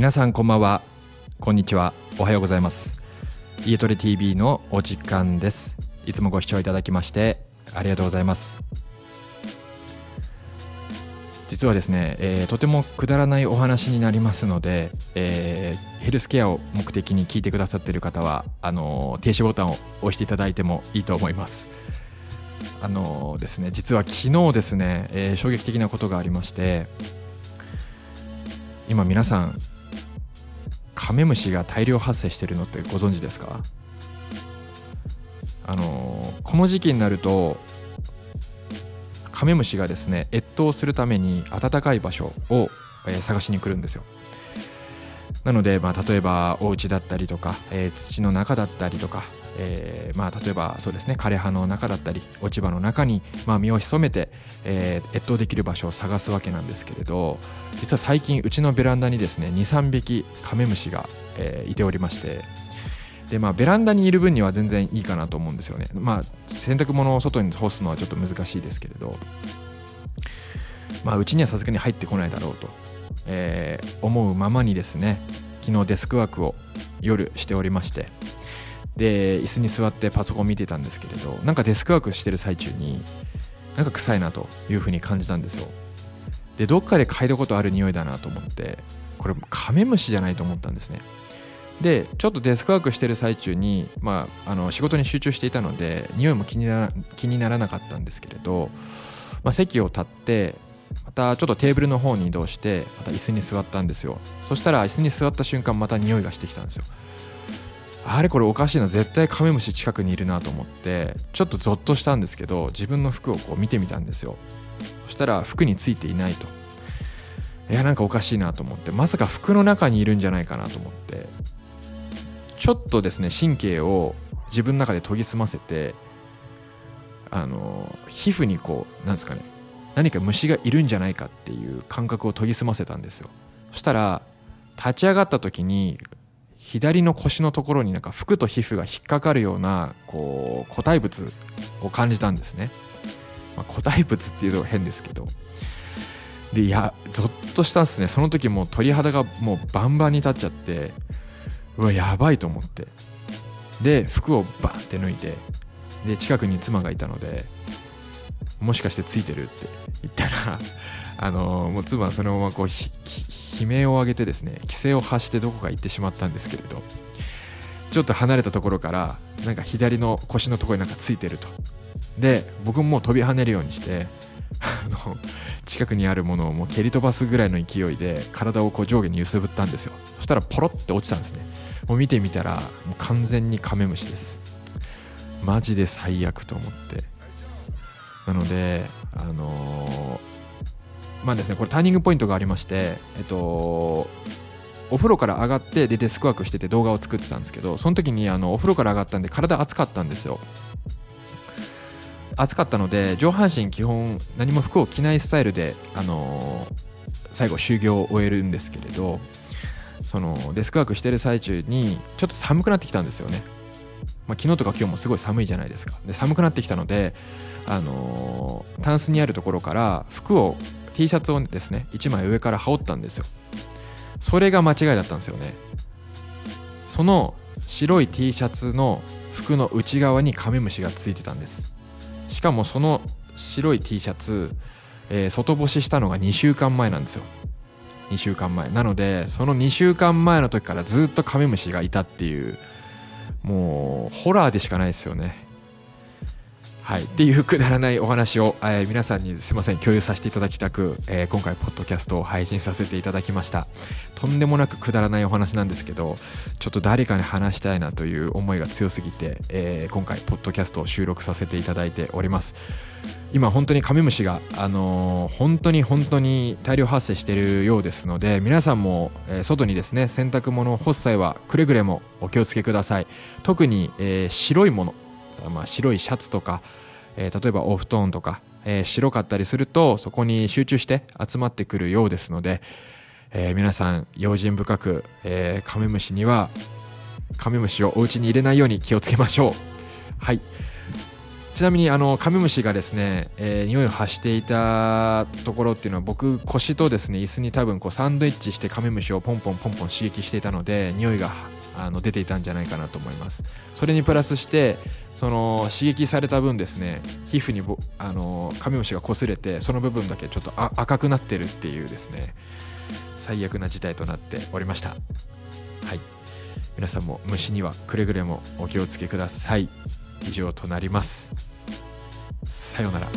皆さんこんばんは。こんにちは。おはようございます。家トレ TV のお時間です。いつもご視聴いただきましてありがとうございます。実はですね、えー、とてもくだらないお話になりますので、えー、ヘルスケアを目的に聞いてくださっている方はあの停止ボタンを押していただいてもいいと思います。あのですね実は昨日ですね、えー、衝撃的なことがありまして今皆さんカメムシが大量発生してるのってご存知ですか？あのこの時期になるとカメムシがですね越冬するために暖かい場所を、えー、探しに来るんですよ。なので、まあ、例えばお家だったりとか、えー、土の中だったりとか、えー、まあ、例えばそうですね枯葉の中だったり落ち葉の中に、まあ、身を潜めて、えー、越冬できる場所を探すわけなんですけれど実は最近うちのベランダにですね23匹カメムシが、えー、いておりましてでまあベランダにいる分には全然いいかなと思うんですよね。まあ洗濯物を外に干すのはちょっと難しいですけれどまあうちにはさすがに入ってこないだろうと、えー、思うままにですね昨日デスクワークを夜しておりましてで椅子に座ってパソコン見てたんですけれどなんかデスクワークしてる最中になんか臭いなというふうに感じたんですよ。でどっかで嗅いだことある匂いだなと思ってこれカメムシじゃないと思ったんですね。でちょっとデスクワークしてる最中に、まあ、あの仕事に集中していたので匂いも気になら気にならなかったんですけれど、まあ、席を立ってまたちょっとテーブルの方に移動してまた椅子に座ったんですよ。そしたら椅子に座った瞬間また匂いがしてきたんですよ。あれこれおかしいな絶対カメムシ近くにいるなと思ってちょっとゾッとしたんですけど自分の服をこう見てみたんですよ。そしたら服についていないと。いやなんかおかしいなと思って。まさか服の中にいるんじゃないかなと思って。ちょっとですね神経を自分の中で研ぎ澄ませてあの皮膚にこうなんですかね。何か虫がいるんじゃないかっていう感覚を研ぎ澄ませたんですよ。そしたら立ち上がった時に左の腰のところになんか服と皮膚が引っかかるようなこう個体物を感じたんですね、まあ、個体物っていうと変ですけど。でいやゾッとしたんですね。その時もう鳥肌がもうバンバンに立っちゃってうわやばいと思って。で服をバンって脱いでで近くに妻がいたのでもしかしてついてるって言ったらあのもう妻はそのままこう悲鳴を上げてですね規制を発してどこか行ってしまったんですけれどちょっと離れたところからなんか左の腰のところになんかついてると。で僕ももう飛び跳ねるようにしてあの近くにあるものをもう蹴り飛ばすぐらいの勢いで体をこう上下に揺すぶったんですよ。そしたらポロって落ちたんですね。もう見てみたらもう完全にカメムシです。マジで最悪と思って。なのであのまあですねこれターニングポイントがありましてえっとお風呂から上がってでデスクワークしてて動画を作ってたんですけどその時にあのお風呂から上がったんで体熱かったんですよ。暑かったので上半身基本何も服を着ないスタイルで、あの最後終業を終えるんですけれどそのデスクワークしてる最中にちょっと寒くなってきたんですよね、まあ、昨日とか今日もすごい寒いじゃないですか。で寒くなってきたので、あのタンスにあるところから服を T シャツをですね1枚上から羽織ったんですよ。それが間違いだったんですよね。その白い T シャツの服の内側にカメムシがついてたんです。しかもその白い T シャツ、えー、外干ししたのが2週間前なんですよ。2週間前。なのでその2週間前の時からずっとカメムシがいたっていうもうホラーでしかないですよね。はい、っていうくだらないお話を、えー、皆さんにすいません共有させていただきたく、えー、今回ポッドキャストを配信させていただきました。とんでもなくくだらないお話なんですけどちょっと誰かに話したいなという思いが強すぎて、えー、今回ポッドキャストを収録させていただいております。今本当にカメムシが、あのー、本当に本当に大量発生しているようですので皆さんも、え、外にですね洗濯物を干す際はくれぐれもお気をつけください。特に、えー、白いものまあ、白いシャツとか、えー、例えばお布団とか、えー、白かったりするとそこに集中して集まってくるようですので、えー、皆さん用心深く、えカメムシにはカメムシをお家に入れないように気をつけましょう。はい。ちなみにあのカメムシがですね、えー、匂いを発していたところっていうのは僕腰とですね椅子に多分こうサンドイッチしてカメムシをポンポンポンポン刺激していたので匂いがあの出ていたんじゃないかなと思います。それにプラスしてその刺激された分ですね皮膚にあのカメムシが擦れてその部分だけちょっと赤くなってるっていうですね最悪な事態となっておりました。はい。皆さんも虫にはくれぐれもお気をつけください。以上となります。さようなら。